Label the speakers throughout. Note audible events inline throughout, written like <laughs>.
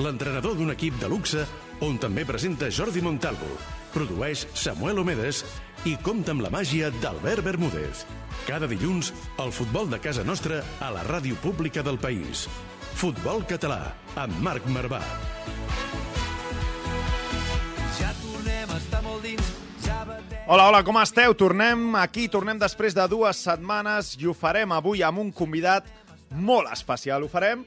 Speaker 1: l'entrenador d'un equip de luxe on també presenta Jordi Montalvo, produeix Samuel Omedes i compta amb la màgia d'Albert Bermúdez. Cada dilluns, el futbol de casa nostra a la ràdio pública del país. Futbol Català, amb Marc Marvà.
Speaker 2: Ja tornem a estar molt dins, ja batem...
Speaker 3: Hola, hola, com esteu? Tornem aquí, tornem després de dues setmanes i ho farem avui amb un convidat molt especial. Ho farem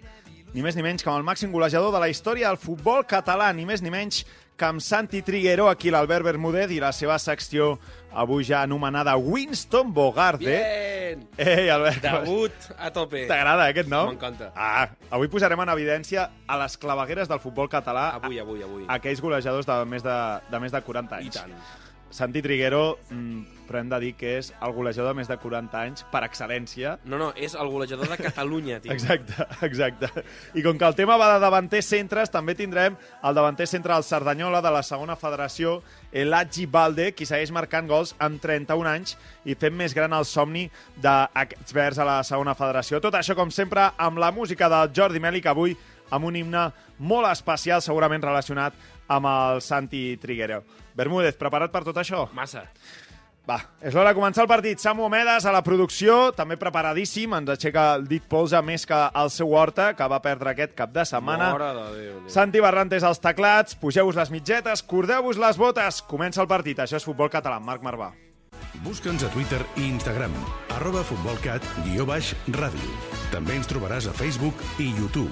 Speaker 3: ni més ni menys que amb el màxim golejador de la història del futbol català, ni més ni menys que amb Santi Triguero, aquí l'Albert Bermúdez i la seva secció avui ja anomenada Winston Bogart. Eh?
Speaker 4: Bien!
Speaker 3: Ei, Albert.
Speaker 4: Debut a tope.
Speaker 3: T'agrada aquest nom?
Speaker 4: M'encanta.
Speaker 3: Ah, avui posarem en evidència a les clavegueres del futbol català
Speaker 4: Avui, avui, avui.
Speaker 3: aquells golejadors de més de, de més de 40 anys.
Speaker 4: I tant.
Speaker 3: Santi Triguero, mm, però hem de dir que és el golejador de més de 40 anys per excel·lència.
Speaker 4: No, no, és el golejador de Catalunya, tio. <laughs>
Speaker 3: Exacte, exacte. I com que el tema va de davanters centres, també tindrem el davanter centre del Cerdanyola de la segona federació, Elagi Balde, qui segueix marcant gols amb 31 anys i fent més gran el somni d'aquests verds a la segona federació. Tot això, com sempre, amb la música de Jordi Mèlic, avui amb un himne molt especial, segurament relacionat amb el Santi Triguero. Bermúdez, preparat per tot això?
Speaker 4: Massa.
Speaker 3: Va, és l'hora de començar el partit. Samu Omedes a la producció, també preparadíssim, ens aixeca el dit polze més que el seu Horta, que va perdre aquest cap de setmana.
Speaker 4: De Déu. Déu.
Speaker 3: Santi Barrantes als teclats, pugeu-vos les mitgetes, cordeu-vos les botes. Comença el partit, això és Futbol Català. Marc Marvà.
Speaker 1: Busca'ns a Twitter i Instagram, arroba futbolcat, guió baix, ràdio. També ens trobaràs a Facebook i YouTube.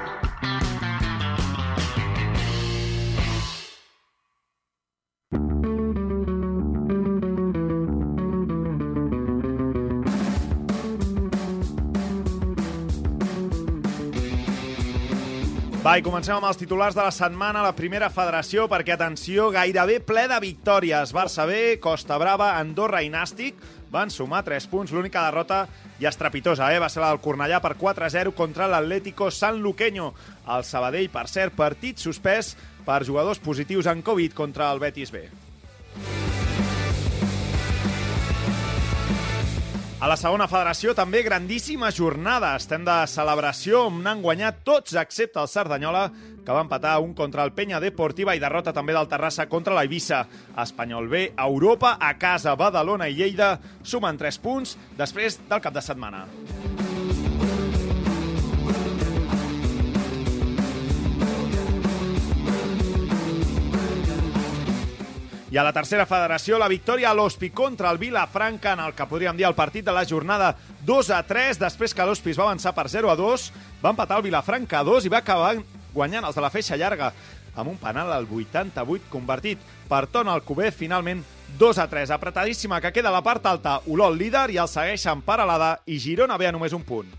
Speaker 3: Va, i comencem amb els titulars de la setmana, la primera federació, perquè, atenció, gairebé ple de victòries. Barça B, Costa Brava, Andorra i Nàstic van sumar 3 punts. L'única derrota i estrepitosa, eh? va ser la del Cornellà per 4-0 contra l'Atlético San Luqueño. El Sabadell, per cert, partit suspès per jugadors positius en Covid contra el Betis B. A la segona federació també grandíssima jornada. Estem de celebració on han guanyat tots excepte el Cerdanyola, que va empatar un contra el Penya Deportiva i derrota també del Terrassa contra la Eivissa. Espanyol B, Europa, a casa, Badalona i Lleida sumen 3 punts després del cap de setmana. I a la tercera federació, la victòria a l'Hospi contra el Vilafranca, en el que podríem dir el partit de la jornada 2 a 3, després que l'Hospi es va avançar per 0 a 2, va empatar el Vilafranca a 2 i va acabar guanyant els de la feixa llarga amb un penal al 88 convertit per Ton Alcover, finalment 2 a 3. Apretadíssima que queda la part alta, Olol líder i el segueixen Paralada i Girona ve a només un punt.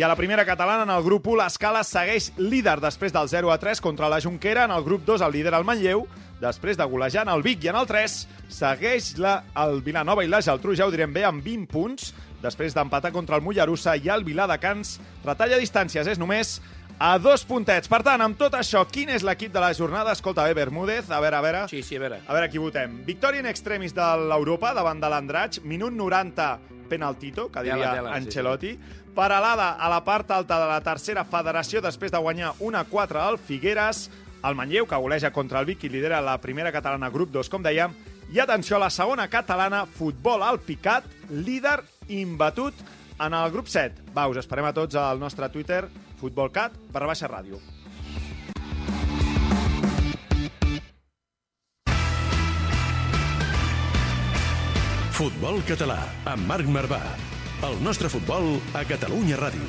Speaker 3: I a la primera catalana, en el grup 1, l'Escala segueix líder després del 0 a 3 contra la Junquera. En el grup 2, el líder el Manlleu. Després de golejar en el Vic i en el 3, segueix la, el Vilanova i la Geltrú, ja ho direm bé, amb 20 punts. Després d'empatar contra el Mollerussa i el Viladecans, retalla distàncies, és només a dos puntets. Per tant, amb tot això, quin és l'equip de la jornada? Escolta bé, Bermúdez, a veure, a veure...
Speaker 4: Sí, sí, a veure.
Speaker 3: A veure qui votem. Victòria in extremis de l'Europa davant de l'Andratx, minut 90, penaltito, que
Speaker 4: Tela,
Speaker 3: diria
Speaker 4: tela, sí,
Speaker 3: Ancelotti. Paralada a la part alta de la tercera federació després de guanyar 1-4 al Figueres. El Manlleu, que goleja contra el Vic i lidera la primera catalana grup 2, com dèiem. I atenció a la segona catalana, futbol al picat, líder imbatut en el grup 7. Va, us esperem a tots al nostre Twitter, futbolcat, barra baixa ràdio.
Speaker 1: Futbol català, amb Marc Marvà. El nostre futbol a Catalunya Ràdio.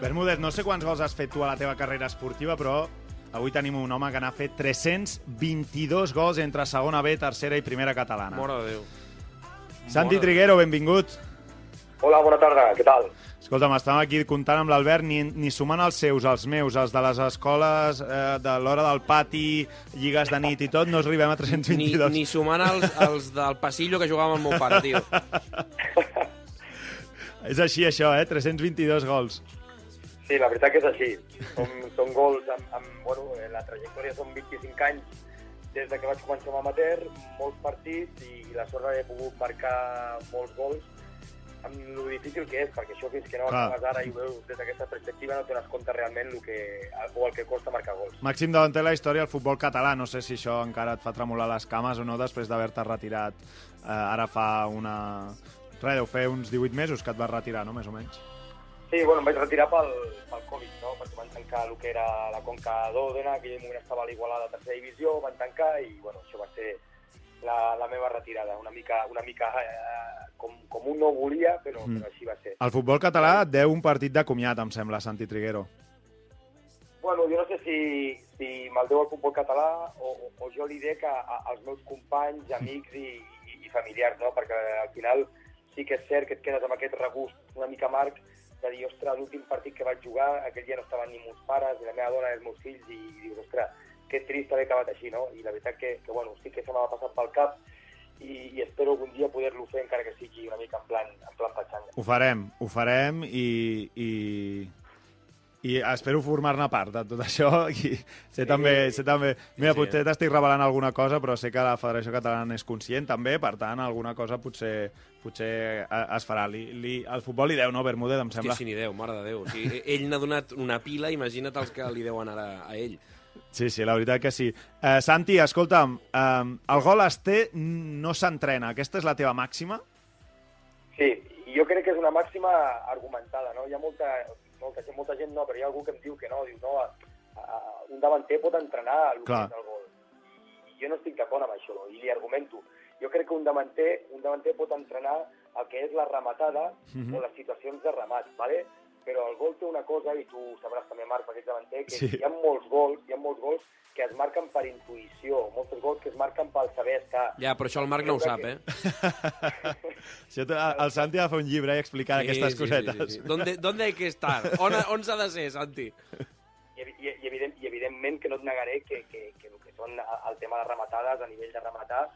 Speaker 3: Bermúdez, no sé quants gols has fet tu a la teva carrera esportiva, però avui tenim un home que n'ha fet 322 gols entre segona B, tercera i primera catalana.
Speaker 4: Mare de Déu.
Speaker 3: Santi
Speaker 4: de
Speaker 3: Triguero, benvingut.
Speaker 5: Hola, bona tarda, què tal?
Speaker 3: Escolta'm, estàvem aquí comptant amb l'Albert, ni, ni sumant els seus, els meus, els de les escoles, eh, de l'hora del pati, lligues de nit i tot, no arribem a
Speaker 4: Ni,
Speaker 3: 322.
Speaker 4: ni sumant els, els del passillo que jugàvem amb el meu pare, tio. <laughs>
Speaker 3: És així, això, eh? 322 gols.
Speaker 5: Sí, la veritat que és així. Són, són gols amb, amb... Bueno, eh, la trajectòria són 25 anys des de que vaig començar amb amateur, molts partits i, i la sort d'haver pogut marcar molts gols amb lo difícil que és, perquè això fins que no
Speaker 3: Clar.
Speaker 5: acabes ara i ho veus des d'aquesta perspectiva no t'adones compte realment el que, o el que costa marcar gols.
Speaker 3: Màxim davanter la història del futbol català. No sé si això encara et fa tremolar les cames o no després d'haver-te retirat eh, ara fa una... Res, deu fer uns 18 mesos que et vas retirar, no?, més o menys.
Speaker 5: Sí, bueno, em vaig retirar pel, pel Covid, no? perquè van tancar el que era la Conca d'Òdena, que en moment estava a l'Igualada de tercera divisió, van tancar i bueno, això va ser la, la meva retirada, una mica, una mica eh, com, com un no volia, però,
Speaker 3: Mm.
Speaker 5: però així va ser.
Speaker 3: El futbol català et deu un partit de comiat, em sembla, Santi Triguero.
Speaker 5: Bueno, jo no sé si, si me'l deu el futbol català o, o, o jo li dec a, a, als meus companys, amics i, i, i familiars, no? perquè al final sí que és cert que et quedes amb aquest regust una mica marc de dir, ostres, l'últim partit que vaig jugar, aquell dia no estaven ni meus pares, ni la meva dona, ni els meus fills, i, i dius, ostres, que trist haver acabat així, no? I la veritat que, que bueno, sí que se m'ha passat pel cap i, i espero algun dia poder-lo fer, encara que sigui una mica en plan, en plan patxanga.
Speaker 3: Ho farem, ho farem i, i, i espero formar-ne part de tot això. <laughs> I sé també, sé també... Mira,
Speaker 4: Sí,
Speaker 3: potser t'estic revelant alguna cosa, però sé que la Federació Catalana és conscient també, per tant, alguna cosa potser, potser eh, es farà. Li, li, el futbol li deu, no, Bermúdez, em
Speaker 4: Hòstia,
Speaker 3: sembla?
Speaker 4: si n'hi deu, mare de Déu. O sigui, ell n'ha donat una pila, imagina't els que li deuen ara a ell.
Speaker 3: Sí, sí, la veritat que sí. Eh, Santi, escolta'm, eh, el gol es té, no s'entrena. Aquesta és la teva màxima?
Speaker 5: Sí, i jo crec que és una màxima argumentada, no? Hi ha molta, molta, gent, molta gent no, però hi ha algú que em diu que no, diu, no, a, a, un davanter pot entrenar el que és el gol. I jo no estic d'acord amb això, i li argumento. Jo crec que un davanter, un davanter pot entrenar el que és la rematada
Speaker 3: Mhm.
Speaker 5: o les situacions de remat, ¿vale? Però el gol té una cosa, i tu sabràs també, Marc, perquè ets davanter, que
Speaker 3: Sí.
Speaker 5: hi ha molts gols, hi ha molts gols que es marquen per intuïció, molts gols que es marquen pel saber estar.
Speaker 4: Ja, però això el Marc no ho sap, eh? <laughs>
Speaker 3: Això, te- el Santi ha de fer un llibre i explicar aquestes cosetes.
Speaker 4: Sí, sí. ¿Dónde, ¿Dónde hay que estar? On, on s'ha de ser, Santi?
Speaker 5: i, i, i, evident, i evidentment que no et negaré que, que, que el que són el tema de rematades, a nivell de rematar,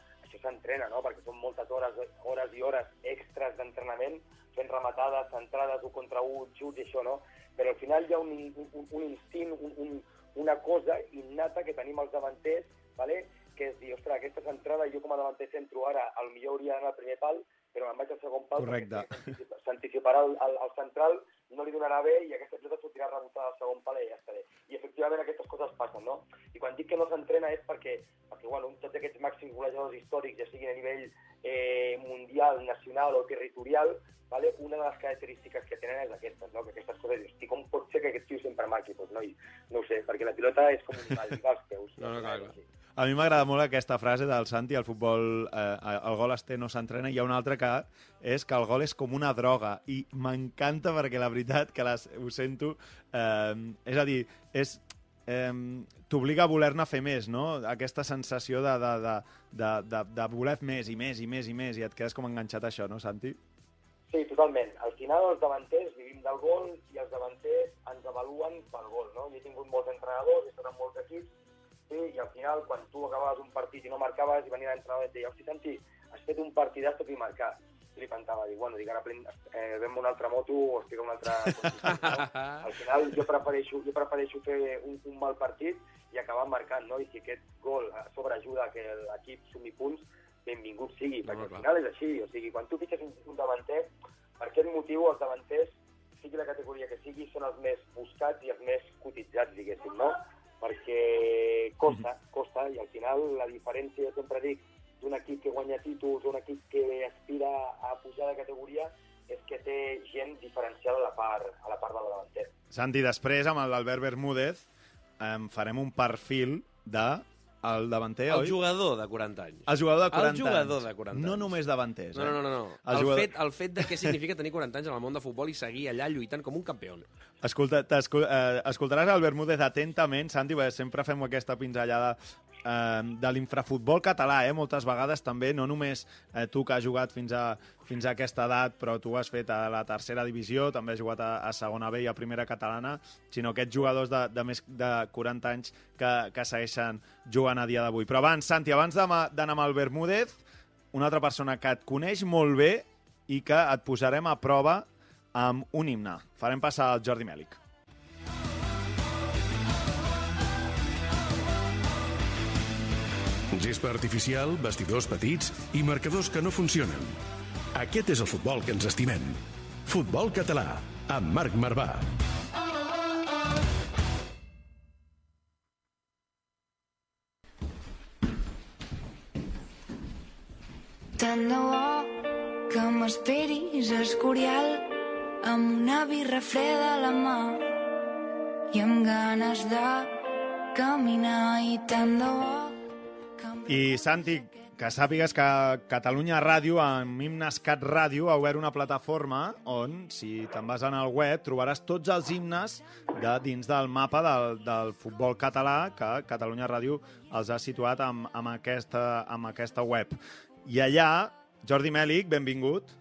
Speaker 5: s'entrena, no? perquè són moltes hores, hores i hores extras d'entrenament fent rematades, centrades, un contra un, xuts i això, no? Però al final hi ha un, un, un instint, un, un, una cosa innata que tenim els davanters, ¿vale? que és dir, ostres, aquesta centrada jo com a davanter centro ara, al millor hauria d'anar al primer pal, però me'n vaig al segon pal s'anticiparà el, el, el central, no li donarà bé i aquesta pilota sortirà rebotada al segon pal i ja està bé. I efectivament aquestes coses passen, no? I quan dic que no s'entrena és perquè, perquè bueno, tots aquests màxims golejadors històrics, ja sigui a nivell eh, mundial, nacional o territorial, vale? una de les característiques que tenen és aquestes, no? que aquestes coses, "Hosti, com pot ser que aquest tio sempre marqui? Pues, no, i, no ho sé, perquè la pilota és com un mal als <laughs> peus.
Speaker 4: No, no, clar, clar.
Speaker 3: A mi m'agrada molt aquesta frase del Santi, el futbol, eh, el gol es té, no s'entrena. Hi ha una altra que és que el gol és com una droga i m'encanta perquè la veritat que les, ho sento, eh, és a dir, és, eh, t'obliga a voler-ne fer més, no? Aquesta sensació de, de, de, de, de, de voler més i més i més i més i et quedes com enganxat a això, no, Santi?
Speaker 5: Sí, totalment. Al final els davanters vivim del gol i els davanters ens avaluen pel gol, no? Jo he tingut molts entrenadors, he estat en molts equips, sí, i al final, quan tu acabaves un partit i no marcaves, i venia l'entrenador i et deia, hosti, Santi, has fet un partidàs tot i marcar. Li pantava, dic, bueno, dic, ara plen, eh, vem una altra moto o estic en una altra... no? <laughs> Al final jo prefereixo, jo prefereixo fer un, un mal partit i acabar marcant, no? I si aquest gol a sobre ajuda que l'equip sumi punts, benvingut sigui,
Speaker 4: No,
Speaker 5: perquè al final és així, o sigui, quan tu fitxes un, un davanter, per aquest motiu els davanters, sigui la categoria que sigui, són els més buscats i els més cotitzats, diguéssim, no? Perquè costa, costa, i al final final la diferència, jo sempre dic, d'un equip que guanya títols, un equip que aspira a pujar de categoria, és que té gent diferenciada a la part, a la part del davanter.
Speaker 3: Santi, després, amb l'Albert Bermúdez, em farem un perfil de el davanter,
Speaker 4: El
Speaker 3: oi?
Speaker 4: jugador de 40 anys.
Speaker 3: El jugador de 40
Speaker 4: El jugador
Speaker 3: anys.
Speaker 4: de 40
Speaker 3: No
Speaker 4: anys.
Speaker 3: només davanters,
Speaker 4: No,
Speaker 3: eh?
Speaker 4: no, no. no.
Speaker 3: El
Speaker 4: El,
Speaker 3: jugador-
Speaker 4: fet, el fet de què significa tenir 40 anys en el món de futbol i seguir allà lluitant com un campió.
Speaker 3: Escolta, t'escol- eh, escoltaràs el Bermúdez atentament, Santi, perquè sempre fem aquesta pinzellada eh, de l'infrafutbol català, eh? moltes vegades també, no només eh, tu que has jugat fins a, fins a aquesta edat, però tu has fet a la tercera divisió, també has jugat a, a segona B i a primera catalana, sinó aquests jugadors de, de més de 40 anys que, que segueixen jugant a dia d'avui. Però abans, Santi, abans d'anar amb el Bermúdez, una altra persona que et coneix molt bé i que et posarem a prova amb un himne. Farem passar el Jordi Mèlic.
Speaker 1: Gespa artificial, vestidors petits i marcadors que no funcionen. Aquest és el futbol que ens estimem. Futbol català, amb Marc Marvà.
Speaker 6: Tant de bo que m'esperis a Escorial amb una birra freda a la mà i amb ganes de caminar i tant de bo
Speaker 3: I, Santi, que sàpigues que Catalunya Ràdio, amb Himnes Cat Ràdio, ha obert una plataforma on, si te'n vas al web, trobaràs tots els himnes de dins del mapa del, del futbol català que Catalunya Ràdio els ha situat amb, amb, aquesta, amb aquesta web. I allà, Jordi Mèlic, benvingut.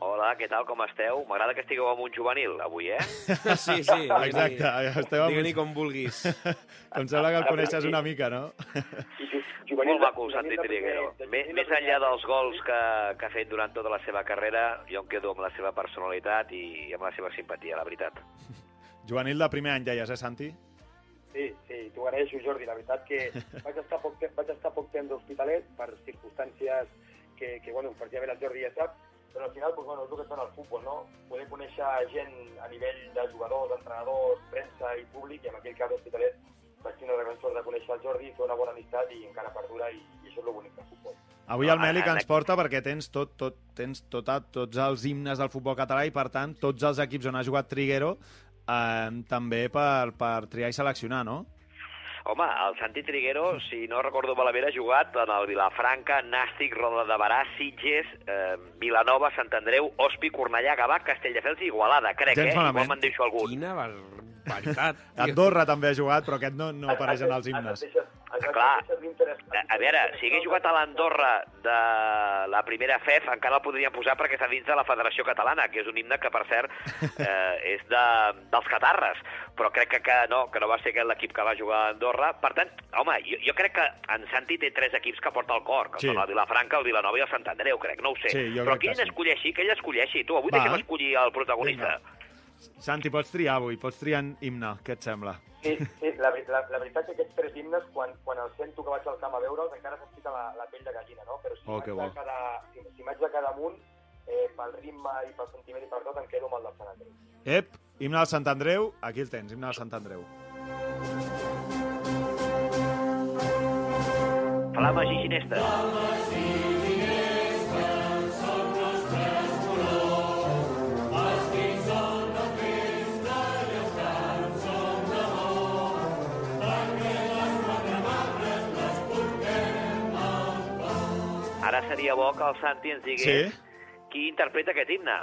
Speaker 7: Hola, què tal, com esteu? M'agrada que estigueu amb un juvenil, avui, eh? <laughs>
Speaker 4: Sí, sí. <laughs>
Speaker 3: Exacte, estem amb...
Speaker 4: Digue-n'hi com vulguis. <laughs>
Speaker 3: Em sembla que el coneixes una mica, no?
Speaker 7: Molt maco, Santi Triguero. Més, enllà dels gols que, que ha fet durant tota la seva carrera, jo em quedo amb la seva personalitat i amb la seva simpatia, la veritat.
Speaker 3: Juvenil de primer any, deies, eh, Santi?
Speaker 5: Sí, sí, t'ho agraeixo, Jordi. La veritat que vaig estar poc, te- vaig estar poc temps a l'Hospitalet per circumstàncies que, que bueno, precisament el Jordi ja sap, però al final, doncs, bueno, és el que et dona el futbol, no? Poder conèixer gent a nivell de jugadors, entrenadors, premsa i públic, i en aquell cas l'Hospitalet vaig tenir la gran sort de conèixer el Jordi, fer una bona amistat i encara perdura, i, i això és el bonic del futbol.
Speaker 3: Avui el Mèlic
Speaker 7: en-
Speaker 3: ens porta perquè tens tot, tot, tens tot, tots els himnes del futbol català i, per tant, tots els equips on ha jugat Triguero eh, també per, per triar i seleccionar, no?
Speaker 7: Home, el Santi Triguero, si no recordo malament, ha jugat en el Vilafranca, Nàstic, Roda de Barà, Sitges, eh, Vilanova, Sant Andreu, Hospi, Cornellà, Gavà, Castelldefels i Igualada, crec,
Speaker 3: Gens
Speaker 7: eh?
Speaker 3: malament.
Speaker 7: Igual me'n deixo algun.
Speaker 4: Quina barbaritat. <laughs>
Speaker 3: Andorra també ha jugat, però aquest no, no apareix en els himnes.
Speaker 7: Clar. A, a veure, si hagués jugat a l'Andorra de la primera FEF, encara el podríem posar perquè està dins de la Federació Catalana, que és un himne que, per cert, <laughs> eh, és de, dels catarres. Però crec que, que no, que no va ser aquest l'equip que va jugar a Andorra. Per tant, home, jo, jo crec que en Santi té tres equips que porta al cor, que
Speaker 3: Sí.
Speaker 7: són el Vilafranca, el Vilanova i el Sant Andreu, crec, no ho sé.
Speaker 3: Sí,
Speaker 7: Però
Speaker 3: crec que
Speaker 7: que ell escolleixi, que ell escolleixi. Tu, avui
Speaker 3: Va.
Speaker 7: deixem escollir el protagonista.
Speaker 3: Santi, pots triar avui, pots triar en himne, què et sembla?
Speaker 5: Sí, sí la, la, la veritat que aquests tres himnes, quan, quan els sento que vaig al camp a veure'ls, encara se'm fica la, la pell de gallina, no? Però si
Speaker 3: Oh, que bo.
Speaker 5: m'haig de quedar, si, si m'haig de quedar amunt, eh, pel ritme i pel sentiment i per tot, em quedo amb el del Sant Andreu.
Speaker 3: Ep, himne del Sant Andreu, aquí el tens, himne del Sant Andreu.
Speaker 7: Flama Ginesta. Ara seria bo que el Santi ens digués
Speaker 3: Sí?
Speaker 7: qui interpreta aquest himne.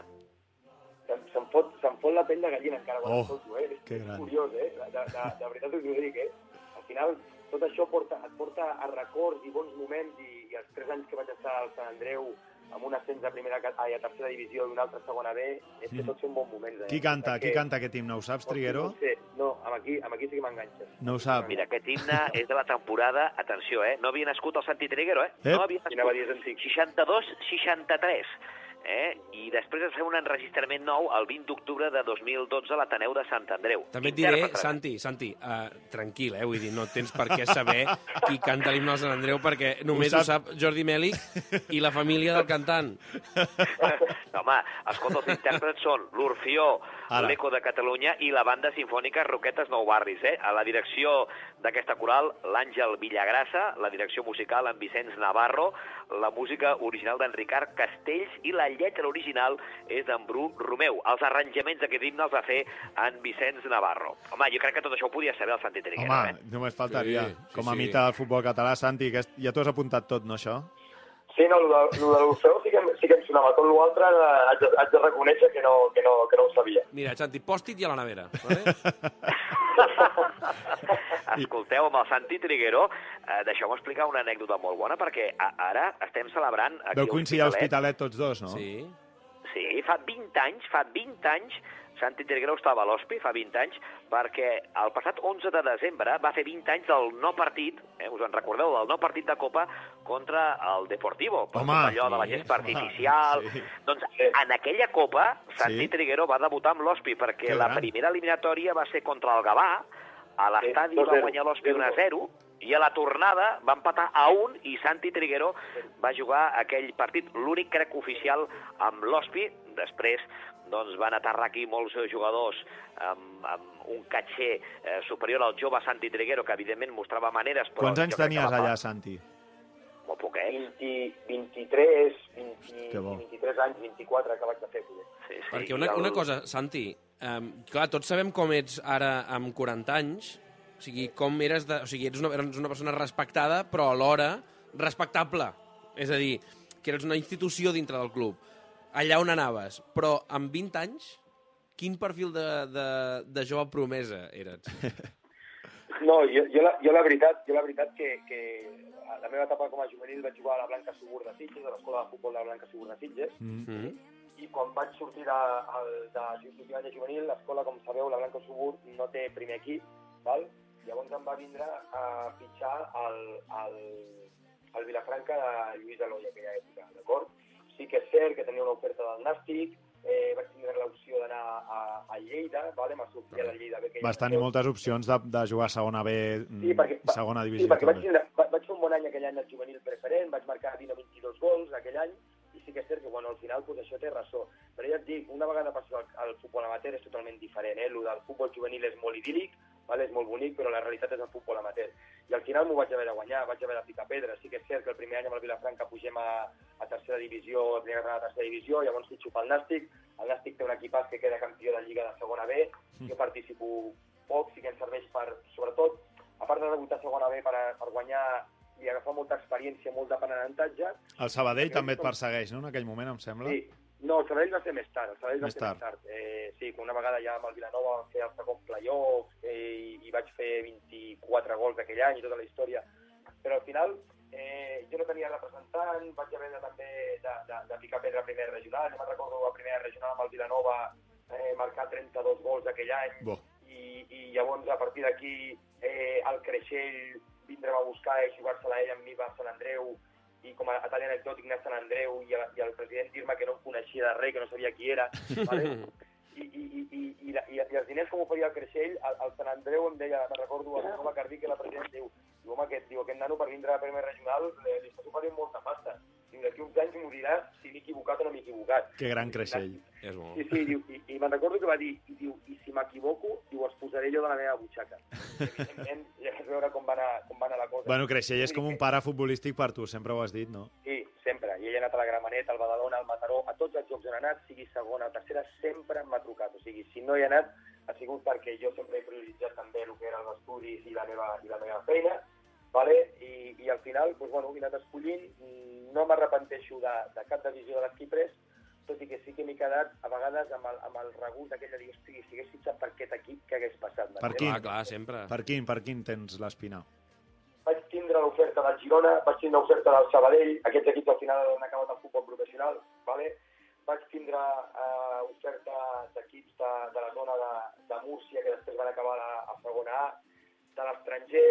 Speaker 5: Se'm, se'm, fot, se'm fot la pell de gallina encara quan
Speaker 3: Oh,
Speaker 5: escolto, eh? És,
Speaker 3: que
Speaker 5: és
Speaker 3: gran.
Speaker 5: curiós, eh? De, de, de, de veritat us ho dic, eh? Al final, tot això porta, et porta a records i bons moments i, i els tres anys que vaig estar al Sant Andreu amb un ascens a, primera, ai, a tercera divisió i un altre a segona B, és que
Speaker 3: Mm.
Speaker 5: tots són bons moments. Eh?
Speaker 3: Qui canta, qui canta aquest himne? Ho saps, Triguero?
Speaker 5: No, sé. no amb, aquí, amb aquí sí que m'enganxes.
Speaker 3: No ho sap.
Speaker 7: Mira, aquest himne <laughs> és de la temporada, atenció, eh? No havia nascut el Santi Triguero, eh?
Speaker 3: Ep.
Speaker 7: No havia nascut.
Speaker 5: dir és antic.
Speaker 7: 62-63. Eh? i després es fa un enregistrament nou el 20 d'octubre de 2012 a l'Ateneu de Sant Andreu.
Speaker 4: També et diré. Santi, Santi, uh, tranquil, eh? Vull dir, no tens per què saber qui canta l'himne del Sant Andreu, perquè només
Speaker 3: Ho
Speaker 4: ho sap Jordi Mèlic i la família del cantant.
Speaker 7: No, <laughs> home, escolta, els intèrprets són l'Orfió, l'Eco de Catalunya i la banda sinfònica Roquetes Nou Barris. Eh? A la direcció d'aquesta coral, l'Àngel Villagrassa, la direcció musical en Vicenç Navarro, la música original d'en Ricard Castells i la lletra original és d'en Bru Romeu. Els arranjaments d'aquest himne els va fer en Vicenç Navarro. Home, jo crec que tot això ho podia saber el Santi Triguera,
Speaker 3: Home,
Speaker 7: eh?
Speaker 3: només faltaria.
Speaker 4: Sí, sí,
Speaker 3: Com a
Speaker 4: sí.
Speaker 3: mite del futbol català, Santi, que ja t'ho has apuntat tot, no, això?
Speaker 5: Sí, no, el de, de l'Orfeu sí que, sí que em sonava. Tot l'altre haig, de- haig de reconèixer que no, que, no, que no ho sabia.
Speaker 4: Mira, Santi, pòstit i a la nevera. Vale? <laughs>
Speaker 7: Escolteu, amb el Santi Triguero, eh, deixeu-me explicar una anècdota molt bona, perquè a, ara estem celebrant... Aquí
Speaker 3: Veu coincidir a
Speaker 7: l'Hospitalet
Speaker 3: tots dos, no?
Speaker 4: Sí.
Speaker 7: Sí, fa 20 anys, fa 20 anys, Santi Triguero estava a l'Hospi, fa 20 anys, perquè el passat 11 de desembre va fer 20 anys del no partit, eh, us en recordeu, del no partit de Copa contra el Deportivo, per
Speaker 3: Home,
Speaker 7: allò de la
Speaker 4: sí,
Speaker 7: gespa artificial...
Speaker 3: sí.
Speaker 7: Doncs en aquella Copa, Santi
Speaker 3: Sí.
Speaker 7: Triguero va debutar amb l'Hospi, perquè
Speaker 3: Que
Speaker 7: la
Speaker 3: gran.
Speaker 7: primera eliminatòria va ser contra el Gavà, a l'estadi va
Speaker 5: 2-0,
Speaker 7: guanyar l'Hospi 1 a
Speaker 5: 0.
Speaker 7: 0, i a la tornada va empatar a 1 i Santi Triguero va jugar aquell partit, l'únic crec oficial amb l'Hospi. Després doncs, van aterrar aquí molts jugadors amb, amb un catxer eh, superior al jove Santi Triguero, que evidentment mostrava maneres. Però
Speaker 3: Quants anys tenies allà, Santi?
Speaker 7: Molt poquet.
Speaker 5: 20, 23, 20,
Speaker 3: Que bo.
Speaker 5: 23 anys, 24 que vaig de fer. poder.
Speaker 7: Sí, sí.
Speaker 4: Perquè una,
Speaker 7: el-
Speaker 4: una cosa, Santi, um, clar, tots sabem com ets ara amb 40 anys, o sigui, com eres, de, o sigui, eres una, eres una persona respectada, però alhora respectable. És a dir, que eres una institució dintre del club. Allà on anaves. Però amb 20 anys, quin perfil de, de, de jove promesa eres? <laughs>
Speaker 5: No, jo, jo, la, jo la veritat, jo la veritat que, que a la meva etapa com a juvenil vaig jugar a la Blanca Subur de Sitges, a l'escola de futbol de la Blanca Subur de Sitges,
Speaker 3: Mm.
Speaker 4: Mm?
Speaker 5: i quan vaig sortir de, de, de, de juvenil, l'escola, com sabeu, la Blanca Subur no té primer equip, val? llavors em va vindre a fitxar al, al, al Vilafranca de Lluís Aloy aquella època, d'acord? Sí que és cert que tenia una oferta del Nàstic, eh, vaig tindre l'opció d'anar a, a Lleida, vale? m'ha sortit a la Lleida B. aquella
Speaker 3: Vas tenir moltes opcions de, de jugar a segona B
Speaker 5: Sí,
Speaker 3: mm,
Speaker 5: perquè,
Speaker 3: i segona divisió
Speaker 5: sí, perquè vaig, tindre, va- vaig fer un bon any aquell any al juvenil preferent, vaig marcar 20 o 22 gols aquell any, i sí que és cert que bueno, al final pues, això té raó. Però ja et dic, una vegada passes al, al futbol amateur és totalment diferent. Eh? El del futbol juvenil és molt idíl·lic, vale? és molt bonic, però la realitat és el futbol amateur. I al final m'ho vaig haver de guanyar, vaig haver de picar pedra. Sí que és cert que el primer any amb el Vilafranca pugem a, a tercera divisió, a primera a tercera divisió, llavors fitxo pel Nàstic. El Nàstic té un equipàs que queda campió de Lliga de segona B. Jo participo poc, sí que em serveix per, sobretot, a part de debutar a segona B per, a- per guanyar i agafar molta experiència, molt d'aprenentatge,
Speaker 3: El Sabadell també et persegueix, no?, en aquell moment, em sembla.
Speaker 5: Sí. No, el Sabadell va ser més tard. El Sabadell va
Speaker 3: Més
Speaker 5: ser
Speaker 3: tard.
Speaker 5: més tard. Eh, sí, que una vegada ja amb el Vilanova vam fer el segon playoff eh, i, i vaig fer 24 gols aquell any i tota la història. Però al final eh, jo no tenia representant, vaig haver de, també de, de, de picar pedra a primera regional. Jo me'n recordo a primera regional amb el Vilanova eh, marcar 32 gols aquell any
Speaker 3: Bo.
Speaker 5: i, i llavors a partir d'aquí eh, el Creixell vindrem a buscar i jugar-se-la ell amb mi va a Sant Andreu i com a, a tall anecdòtic anar a Sant Andreu i, a, i el president dir-me que no em coneixia de res, que no sabia qui era, vale? <laughs> I, i, i, i, i, la- i, i els diners com oferia el Creixell, el, el Sant Andreu em deia, me'n recordo, el Jaume Cardí, que la president diu, diu, home, aquest, diu, aquest nano per vindre a la primera regional eh, li està oferint molta pasta. Diu, d'aquí uns anys m'ho diràs si m'he equivocat o no m'he equivocat.
Speaker 3: Que gran creixell.
Speaker 4: És bo.
Speaker 5: Sí, sí, diu, i, i me'n recordo que va dir, i diu, i si m'equivoco, diu, els posaré jo de la meva butxaca. Evidentment, <laughs> ja vas veure com va anar, com va anar la cosa.
Speaker 3: Bueno, Creixell és com un pare futbolístic per tu, sempre ho has dit, no?
Speaker 5: Sí, sempre. I ell ha anat a la Gramenet, al Badalona, al Mataró, a tots els jocs on ha anat, sigui segona o tercera, sempre m'ha trucat. O sigui, si no hi ha anat, ha sigut perquè jo sempre he prioritzat també el que eren els estudis i la meva, i la meva feina, vale? I, i al final, doncs, bueno, he anat escollint, no m'arrepenteixo de, de cap decisió de les que he pres, tot i que sí que m'he quedat a vegades amb el, amb el regust aquell de dir, hosti, si hagués fitxat per aquest equip, què hagués passat?
Speaker 3: Per quin?
Speaker 4: Clar, clar, sempre.
Speaker 3: Per quin, per quin tens l'espina?
Speaker 5: vaig tindre l'oferta del Girona, vaig tindre l'oferta del Sabadell, aquests equips al final han acabat el futbol professional, vale? vaig tindre eh, oferta d'equips de, de la zona de, de Múrcia, que després van acabar a, a segona A, de l'estranger,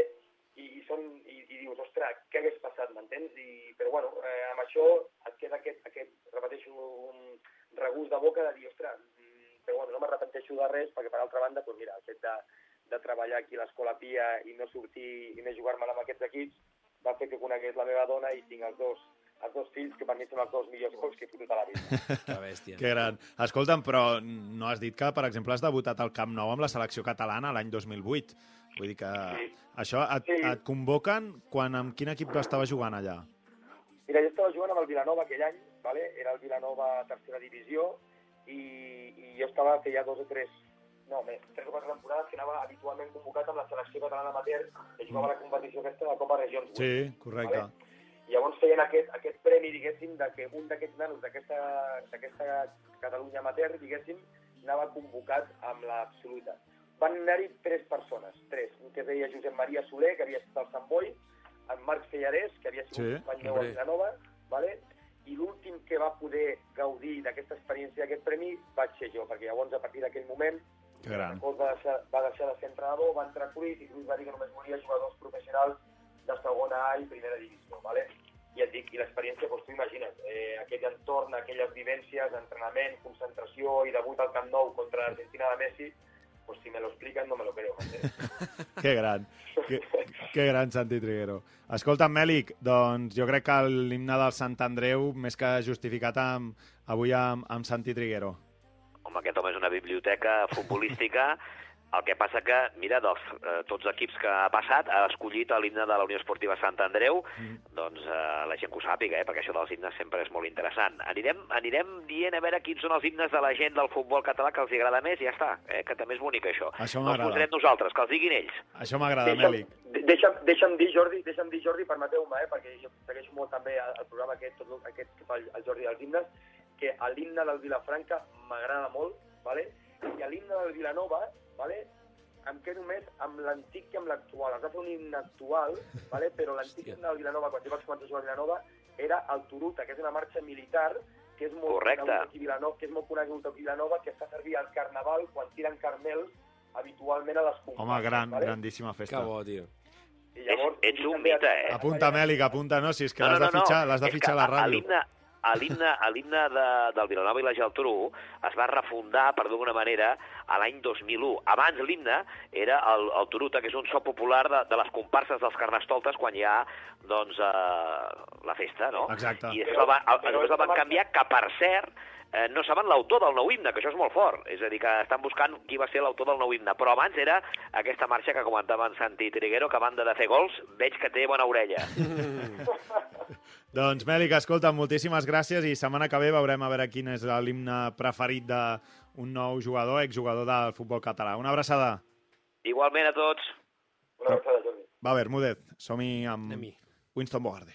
Speaker 5: i, i, són, i, i dius, ostres, què hagués passat, m'entens? Però bueno, eh, amb això et queda aquest, aquest, repeteixo, un regust de boca de dir, ostres, mm, però bueno, no m'arrepenteixo de res, perquè per altra banda, doncs mira, el fet de, de treballar aquí a l'escola Pia i no sortir i no jugar-me amb aquests equips va fer que conegués la meva dona i tinc els dos els dos fills, que per mi són els dos millors cops que he fotut a la vida. <laughs>
Speaker 4: Que bèstia.
Speaker 3: que gran. Escolta'm, però no has dit que, per exemple, has debutat al Camp Nou amb la selecció catalana l'any 2008. Vull dir que...
Speaker 5: Sí
Speaker 3: això et,
Speaker 5: Sí.
Speaker 3: et convoquen quan amb quin equip estava jugant allà?
Speaker 5: Mira, jo estava jugant amb el Vilanova aquell any, vale? era el Vilanova tercera divisió, i, i jo estava, feia dos o tres, no, més, tres o quatre temporades que anava habitualment convocat amb la selecció catalana amateur, que jugava a la competició aquesta de la Copa Regions 8.
Speaker 3: Sí, correcte.
Speaker 5: I llavors feien aquest, aquest premi, diguéssim, de que un d'aquests nanos d'aquesta Catalunya amateur, diguéssim, anava convocat amb l'absoluta. Van anar-hi tres persones, tres. Un que es deia Josep Maria Soler, que havia estat al Sant Boi, en Marc Fellarés, que havia sigut
Speaker 3: Sí,
Speaker 5: company meu
Speaker 4: hombre.
Speaker 5: a Vilanova, vale? i l'últim que va poder gaudir d'aquesta experiència, d'aquest premi, vaig ser jo, perquè llavors, a partir d'aquell moment,
Speaker 3: Que gran.
Speaker 5: Va deixar, va deixar de ser entrenador, va entrar Cruyff i Cruyff va dir que només volia jugadors professionals de segona A i primera divisió, ¿vale? I et dic, i l'experiència, doncs tu imagina't, eh, aquell entorn, aquelles vivències, entrenament, concentració i debut al Camp Nou contra l'Argentina de Messi, pues si me lo explican no me lo creo. <laughs>
Speaker 3: Que gran. Que, que gran, Santi Triguero. Escolta'm, Mèlic, doncs jo crec que l'himne del Sant Andreu, més que justificat amb, avui amb, amb Santi Triguero.
Speaker 7: Home, aquest home és una biblioteca futbolística. <laughs> El que passa que, mira, dels, eh, tots els equips que ha passat, ha escollit l'himne de la Unió Esportiva Sant Andreu, doncs eh, la gent que ho sàpiga, eh, perquè això dels himnes sempre és molt interessant. Anirem, anirem dient a veure quins són els himnes de la gent del futbol català que els agrada més i ja està, eh, que també és bonic això.
Speaker 3: Això
Speaker 7: no els
Speaker 3: m'agrada.
Speaker 7: posarem nosaltres, que els diguin ells.
Speaker 3: Això m'agrada, Mèlic.
Speaker 5: de- deixa'm, deixa'm dir, Jordi, deixa'm dir, Jordi, permeteu-me, eh, perquè jo segueixo molt també el, el programa aquest, tot aquest que fa el, el Jordi dels himnes, que l'himne del Vilafranca m'agrada molt, vale? i l'himne del Vilanova, vale? em quedo més amb l'antic que amb l'actual. Es va fer un himne actual, vale? però <laughs> l'antic himne del Vilanova, quan jo vaig començar a jugar al Vilanova, era el Turuta, que és una marxa militar que és molt
Speaker 7: Correcte.
Speaker 5: conegut aquí a Vilanova, que és molt conegut aquí a Vilanova, que es fa servir al Carnaval quan tiren carmels habitualment a les
Speaker 3: Home,
Speaker 5: companys,
Speaker 3: gran,
Speaker 5: vale?
Speaker 3: grandíssima
Speaker 4: Que
Speaker 3: festa.
Speaker 4: bo, tio.
Speaker 5: I llavors,
Speaker 7: Ets- ets un mite, eh?
Speaker 3: Apunta, Mèlic, apunta, no? Si és que l'has de fitxar, l'has de fitxar a
Speaker 7: que
Speaker 3: la ràdio.
Speaker 7: L'himne a l'himne a l'himne de, del Vilanova i la Geltrú es va refundar, per d'alguna manera, a l'any 2001. Abans l'himne era el, el Turuta, que és un so popular de, de les comparses dels carnestoltes quan hi ha doncs, eh, la festa, no?
Speaker 3: Exacte.
Speaker 7: I després el, va, el, després el van canviar, que per cert, eh, no saben l'autor del nou himne, que això és molt fort. És a dir, que estan buscant qui va ser l'autor del nou himne. Però abans era aquesta marxa que comentava en Santi Triguero, que a banda de fer gols, veig que té bona orella. <laughs>
Speaker 3: Doncs, Mèlic, escolta, moltíssimes gràcies i setmana que ve veurem a veure quin és l'himne preferit d'un nou jugador, exjugador del futbol català. Una abraçada.
Speaker 7: Igualment a tots.
Speaker 5: Una abraçada, Jordi.
Speaker 3: Va, Bermúdez, som-hi amb. Winston Bogarde.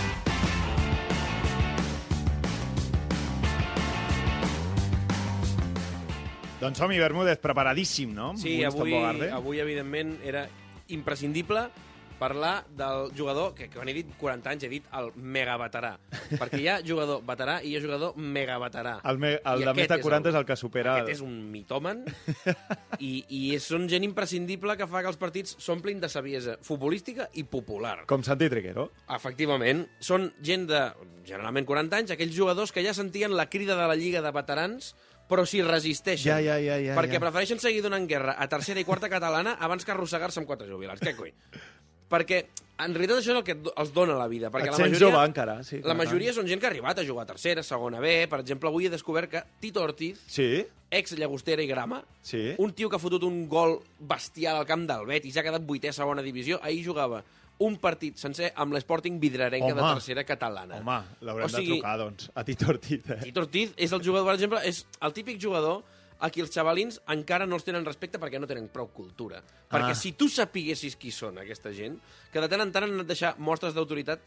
Speaker 3: Doncs som-hi, Bermúdez, preparadíssim, no?
Speaker 4: Sí, avui, avui, evidentment, era imprescindible parlar del jugador, que quan he dit 40 anys he dit el megaveterà, perquè hi ha jugador veterà i hi ha jugador megaveterà.
Speaker 3: El, me, el
Speaker 4: I
Speaker 3: de més de 40 és el, que supera...
Speaker 4: Aquest és un mitòman i, i és, són gent imprescindible que fa que els partits s'omplin de saviesa futbolística i popular.
Speaker 3: Com Santi Triguero.
Speaker 4: Efectivament, són gent de, generalment 40 anys, aquells jugadors que ja sentien la crida de la Lliga de Veterans, però s'hi resisteixen.
Speaker 3: Ja, ja, ja, ja,
Speaker 4: perquè
Speaker 3: ja.
Speaker 4: prefereixen seguir donant guerra a tercera i quarta catalana abans que arrossegar-se amb quatre jubilats. Què coi? perquè en realitat això és el que els dona la vida. Perquè
Speaker 3: Et
Speaker 4: la majoria,
Speaker 3: jove encara, sí,
Speaker 4: La
Speaker 3: clar,
Speaker 4: majoria són gent que ha arribat a jugar a tercera, segona B. Per exemple, avui he descobert que Tito Ortiz,
Speaker 3: Sí,
Speaker 4: ex Llagostera i Grama,
Speaker 3: sí.
Speaker 4: un tio que ha fotut un gol bestial al camp del Betis, ha quedat vuitè a segona divisió, ahir jugava un partit sencer amb l'Sporting Vidrerenca de
Speaker 3: Home.
Speaker 4: tercera catalana.
Speaker 3: Home, l'haurem
Speaker 4: O sigui-
Speaker 3: de trucar, doncs, a Tito Ortiz. Eh?
Speaker 4: Tito Ortiz és el jugador, per exemple, és el típic jugador a qui els xavalins encara no els tenen respecte perquè no tenen prou cultura. Perquè
Speaker 3: Ah.
Speaker 4: si tu sapiguessis qui són aquesta gent, que de tant en tant han de deixar mostres d'autoritat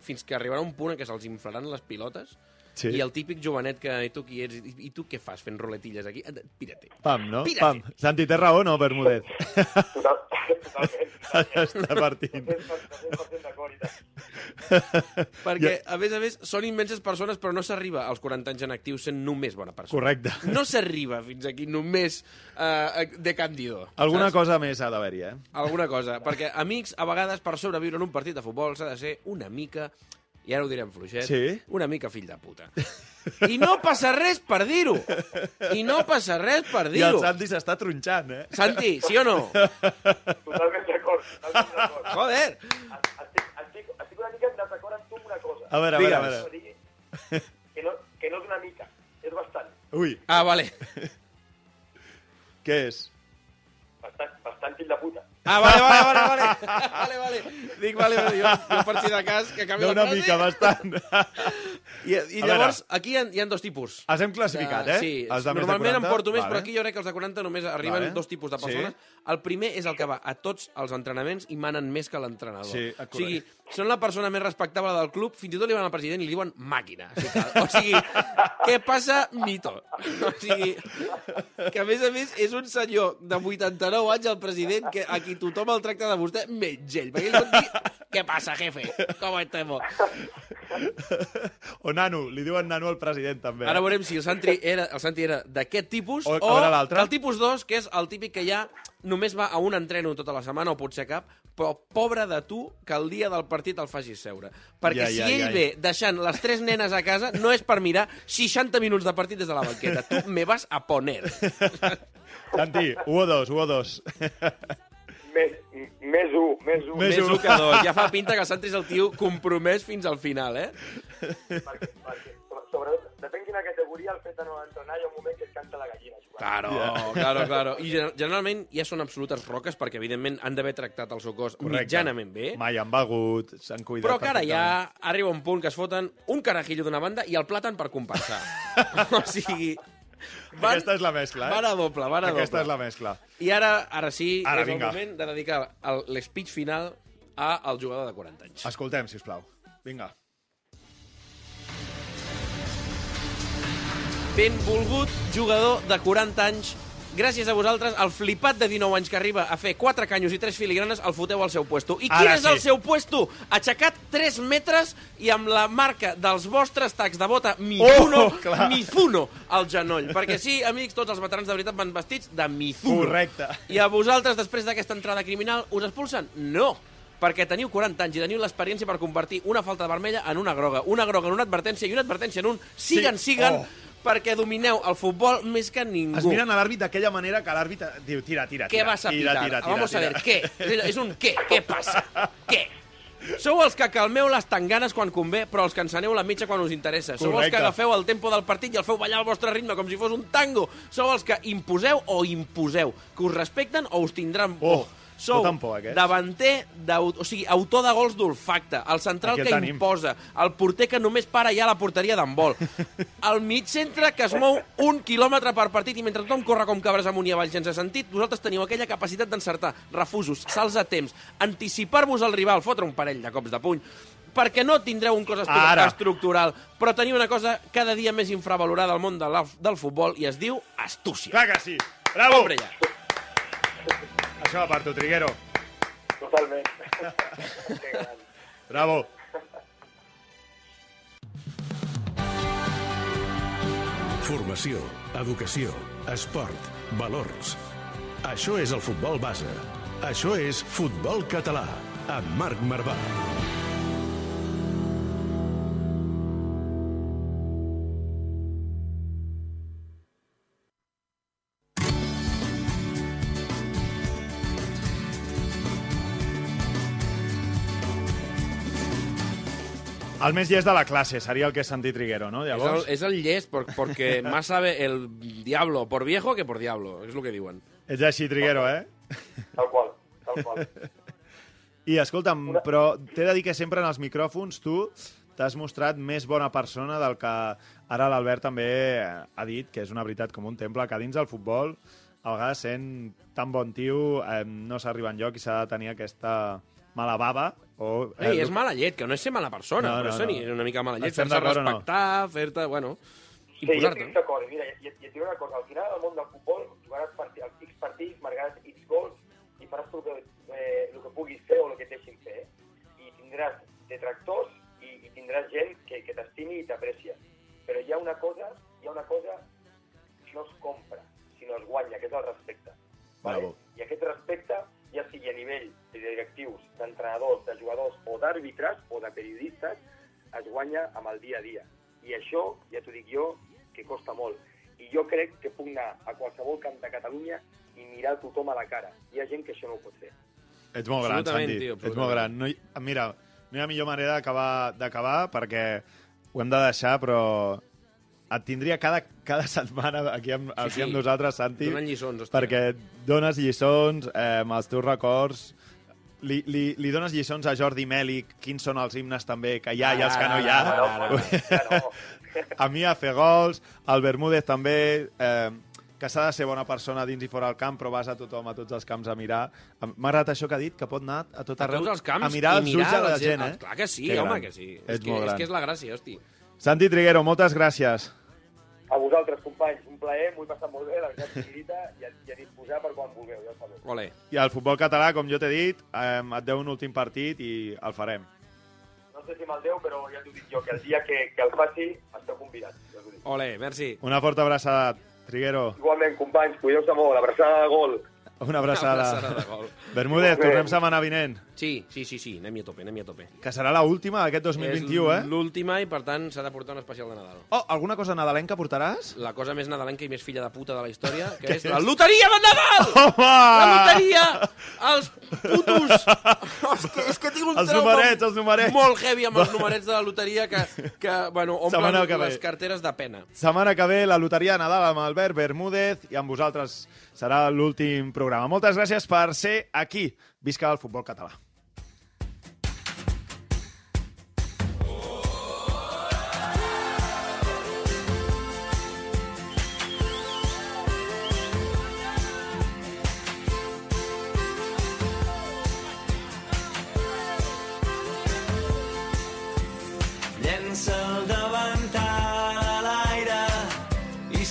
Speaker 4: fins que arribarà un punt en què se'ls inflaran les pilotes
Speaker 3: Sí.
Speaker 4: i el típic jovenet que i tu qui ets, i, i tu què fas fent roletilles aquí? Pírate.
Speaker 3: Pam, no?
Speaker 4: Pírate.
Speaker 3: Pam. Santi, té raó, no, Bermúdez?
Speaker 5: Total, totalment. <laughs>
Speaker 3: Està partint.
Speaker 5: 100% d'acord i tant.
Speaker 4: Perquè, a més a més, són immenses persones, però no s'arriba als 40 anys en actiu sent només bona persona.
Speaker 3: Correcte.
Speaker 4: No s'arriba fins aquí només eh, de candido.
Speaker 3: Alguna
Speaker 4: saps?
Speaker 3: cosa més ha d'haver-hi, eh?
Speaker 4: Alguna cosa. Perquè, amics, a vegades, per sobreviure en un partit de futbol s'ha de ser una mica, i ara ho direm fluixet,
Speaker 3: Sí?
Speaker 4: una mica fill de puta. I no passa res per dir-ho. I no passa res per
Speaker 3: I el
Speaker 4: dir-ho.
Speaker 3: Santi s'està tronxant, eh?
Speaker 4: Santi, sí o no?
Speaker 5: Totalment d'acord, totalment d'acord.
Speaker 4: Joder!
Speaker 5: Estic, estic, estic una mica en desacord amb tu una cosa.
Speaker 3: A veure, a veure, a veure.
Speaker 5: Que no, que no és una mica, és bastant.
Speaker 3: Ui,
Speaker 4: Ah, vale.
Speaker 3: què és?
Speaker 5: Bastant, bastant fill de puta.
Speaker 4: Ah, vale, vale, vale, vale. <laughs> vale, vale. Dic, vale, vale, jo, jo per si de cas que acabi
Speaker 3: No,
Speaker 4: la
Speaker 3: una
Speaker 4: frase.
Speaker 3: mica, bastant.
Speaker 4: I, i
Speaker 3: A
Speaker 4: llavors, aquí hi ha, hi ha dos tipus.
Speaker 3: Els hem classificat, eh?
Speaker 4: Sí,
Speaker 3: Els de més de
Speaker 4: normalment
Speaker 3: 40,
Speaker 4: en porto més,
Speaker 3: vale.
Speaker 4: però aquí jo crec que els de 40 només arriben
Speaker 3: Vale.
Speaker 4: dos tipus de
Speaker 3: Sí.
Speaker 4: El primer és el que va a tots els entrenaments i manen més que l'entrenador.
Speaker 3: Sí,
Speaker 4: o sigui, són la persona més respectable del club, fins i tot li van al president i li diuen màquina. O sigui, que, o sigui <laughs> què passa, mito. O sigui, que a més a més és un senyor de 89 anys, el president, que a qui tothom el tracta de vostè, menys ell. Perquè ell pot dir, què passa, jefe? Com estem?
Speaker 3: O nano, li diuen nano al president, també.
Speaker 4: Ara veurem si el Santi era, el Santi era d'aquest tipus
Speaker 3: O-
Speaker 4: o, el tipus 2, que és el típic que ja només va a un entreno tota la setmana, o potser cap, però pobre de tu que el dia del partit el facis seure. Perquè
Speaker 3: Ai,
Speaker 4: si ell
Speaker 3: ai.
Speaker 4: ve deixant les tres nenes a casa, no és per mirar 60 minuts de partit des de la banqueta. Tu me vas a poner. <laughs>
Speaker 3: Santi, 1 o 2, 1 o 2. <laughs>
Speaker 5: Més, més un, més un.
Speaker 3: Més
Speaker 4: Més
Speaker 3: un.
Speaker 4: que dos. Ja fa pinta que el Santi és el tio compromès fins al final, eh?
Speaker 5: Perquè, perquè, sobretot, depèn quina categoria, el fet de no entrenar, hi ha un moment que et canta la gallina. Jugant.
Speaker 4: Claro,
Speaker 3: Ja.
Speaker 4: claro, claro. I gen- generalment ja són absolutes roques perquè, evidentment, han d'haver tractat el seu cos mitjanament bé.
Speaker 3: Mai han begut, s'han cuidat
Speaker 4: Però que ara ja arriba un punt que es foten un carajillo d'una banda i el plàtan per compensar. <laughs> o sigui... Van,
Speaker 3: Aquesta és la mescla, eh?
Speaker 4: van a doble, van a
Speaker 3: Aquesta
Speaker 4: doble.
Speaker 3: és la mescla.
Speaker 4: I ara, ara sí,
Speaker 3: Ara,
Speaker 4: és
Speaker 3: vinga.
Speaker 4: el moment de dedicar l'espeech final a al jugador de 40 anys.
Speaker 3: Escoltem, si us plau. Vinga.
Speaker 4: Benvolgut jugador de 40 anys, gràcies a vosaltres, el flipat de 19 anys que arriba a fer 4 canyos i 3 filigranes el foteu al seu puesto. I quin
Speaker 3: Ara
Speaker 4: és
Speaker 3: sí.
Speaker 4: el seu puesto? Aixecat 3 metres i amb la marca dels vostres tacs de bota Mizuno,
Speaker 3: Oh, clar.
Speaker 4: Mizuno al genoll. Perquè sí, amics, tots els veterans de veritat van vestits de Mizuno.
Speaker 3: Correcte.
Speaker 4: I a vosaltres, després d'aquesta entrada criminal, us expulsen? No perquè teniu 40 anys i teniu l'experiència per convertir una falta vermella en una groga, una groga en una advertència i una advertència en un siguen,
Speaker 3: Sí.
Speaker 4: siguen,
Speaker 3: Oh.
Speaker 4: Perquè domineu el futbol més que ningú.
Speaker 3: Es miren a l'àrbit d'aquella manera que l'àrbit diu tira, tira,
Speaker 4: ¿Qué
Speaker 3: tira.
Speaker 4: vas a pitar?
Speaker 3: Tira, tira,
Speaker 4: Vamos
Speaker 3: tira.
Speaker 4: a ver, ¿qué? És un què, què passa? Què? Sou els que calmeu les tanganes quan convé, però els que enceneu la mitja quan us interessa. Sou els
Speaker 3: Correcte.
Speaker 4: que agafeu el tempo del partit i el feu ballar al vostre ritme com si fos un tango. Sou els que imposeu o imposeu, que us respecten o us tindran por.
Speaker 3: Oh,
Speaker 4: Sou
Speaker 3: foten por, aquests.
Speaker 4: davanter, o sigui, autor de gols d'olfacte, el central
Speaker 3: Aquí el
Speaker 4: que
Speaker 3: tenim.
Speaker 4: imposa, el porter que només para ja a la porteria d'handbol, <laughs> el mig centre que es mou un quilòmetre per partit i mentre tothom corre com cabres amunt i avall sense sentit, vosaltres teniu aquella capacitat d'encertar refusos, salts a temps, anticipar-vos al rival, fotre un parell de cops de puny, perquè no tindreu un cos
Speaker 3: Ara.
Speaker 4: estructural, però teniu una cosa cada dia més infravalorada al món de la, del futbol i es diu astúcia.
Speaker 3: Clar que sí. Bravo.
Speaker 4: Hombre, ja.
Speaker 3: Això va per tu, Triguero.
Speaker 5: Totalment.
Speaker 3: Bravo.
Speaker 1: Formació, educació, esport, valors. Això és el futbol base. Això és Futbol Català, amb Marc Marvà.
Speaker 3: El més llest de la classe seria el que és Santi Triguero, no?
Speaker 4: És el,
Speaker 3: Llavors,
Speaker 4: és el llest, porque <laughs> más sabe el diablo por viejo que por diablo, és el que diuen.
Speaker 3: ets així, Triguero, eh?
Speaker 5: Tal qual, tal qual. <laughs>
Speaker 3: I escolta'm, però t'he de dir que sempre en els micròfons tu t'has mostrat més bona persona del que ara l'Albert també ha dit, que és una veritat com un temple, que dins del futbol, a vegades sent tan bon tio, eh, no s'arriba enlloc i s'ha de tenir aquesta mala bava o...
Speaker 4: Ei, és mala llet, que no és ser mala persona,
Speaker 3: No,
Speaker 4: no, però no,
Speaker 3: no.
Speaker 4: és una mica mala llet, fer-se
Speaker 3: o no?
Speaker 4: respectar, fer-te, bueno,
Speaker 5: Sí, jo estic d'acord. Mira, i, i et diré una cosa. Al final, al món del futbol, jugaràs partits, els X partits, marcaràs X gols i faràs el que, eh, el que puguis fer o el que et deixin fer. eh? I tindràs detractors i, i tindràs gent que, que t'estimi i t'aprecia. Però hi ha una cosa, hi ha una cosa que no es compra, sinó es guanya, que és el respecte.
Speaker 3: Bravo.
Speaker 5: D'entrenadors, de jugadors o d'àrbitres o de periodistes, es guanya amb el dia a dia. I això, ja t'ho dic jo, que costa molt. I jo crec que puc anar a qualsevol camp de Catalunya i mirar tothom a la cara. Hi ha gent que això no ho pot fer.
Speaker 3: Ets molt gran, Santi.
Speaker 4: tio,
Speaker 3: Ets molt gran. No hi, mira, no hi ha millor manera d'acabar d'acabar perquè ho hem de deixar, però et tindria cada, cada <laughs> setmana aquí amb, aquí
Speaker 4: sí.
Speaker 3: amb nosaltres, Santi,
Speaker 4: Donant lliçons, hòstia.
Speaker 3: perquè dones lliçons eh, amb els teus records, li, li, li dones lliçons a Jordi Mèlic, quins són els himnes també, que hi ha i els que no hi ha.
Speaker 4: Ara, ara.
Speaker 5: Ja no. <laughs>
Speaker 3: a mi a fer gols, el Bermúdez també, eh, que s'ha de ser bona persona dins i fora del camp, però vas a tothom, a tots els camps a mirar. M'ha agradat això que ha dit, que pot anar a tot
Speaker 4: A
Speaker 3: arreu,
Speaker 4: tots els camps
Speaker 3: a mirar els ulls de la gent,
Speaker 4: Ah,
Speaker 3: eh?
Speaker 4: Clar que sí,
Speaker 3: Que
Speaker 4: home,
Speaker 3: gran.
Speaker 4: que sí.
Speaker 3: Ets
Speaker 4: És que, és que és la gràcia, hosti.
Speaker 3: Santi Triguero, moltes gràcies.
Speaker 5: A vosaltres, companys, un plaer, m'ho he passat molt bé, la veritat, i a, i a disposar per quan vulgueu, ja ho sabeu.
Speaker 4: Ole.
Speaker 3: I el futbol català, com jo t'he dit, eh, et deu un últim partit i el farem.
Speaker 5: No sé si me'l deu, però ja t'ho dic jo, que el dia que, que el faci esteu convidats. Ja.
Speaker 4: Ole, merci.
Speaker 3: Una forta abraçada, Triguero.
Speaker 5: Igualment, companys, cuideu-se molt, abraçada de gol.
Speaker 3: Una abraçada.
Speaker 4: Una abraçada de gol.
Speaker 3: Bermúdez, tornem setmana vinent.
Speaker 4: Sí, sí, sí, sí, anem-hi a tope, anem-hi a tope.
Speaker 3: Que serà l'última d'aquest 2021,
Speaker 4: és
Speaker 3: eh?
Speaker 4: l'última i, per tant, s'ha de portar un especial de Nadal.
Speaker 3: Oh, alguna cosa nadalenca portaràs?
Speaker 4: La cosa més nadalenca i més filla de puta de la història, que <laughs> és
Speaker 3: és?
Speaker 4: la loteria de Nadal!
Speaker 3: Home!
Speaker 4: La loteria! Els putos! <laughs> és, que, és que tinc un
Speaker 3: Els
Speaker 4: trauma
Speaker 3: numerets, els numerets.
Speaker 4: molt heavy amb els numerets de la loteria que, que bueno,
Speaker 3: Setmana
Speaker 4: omplen
Speaker 3: que ve.
Speaker 4: les carteres de pena.
Speaker 3: Setmana que ve, la loteria de Nadal amb Albert Bermúdez i amb vosaltres serà l'últim programa. Moltes gràcies per ser aquí. Visca el futbol català.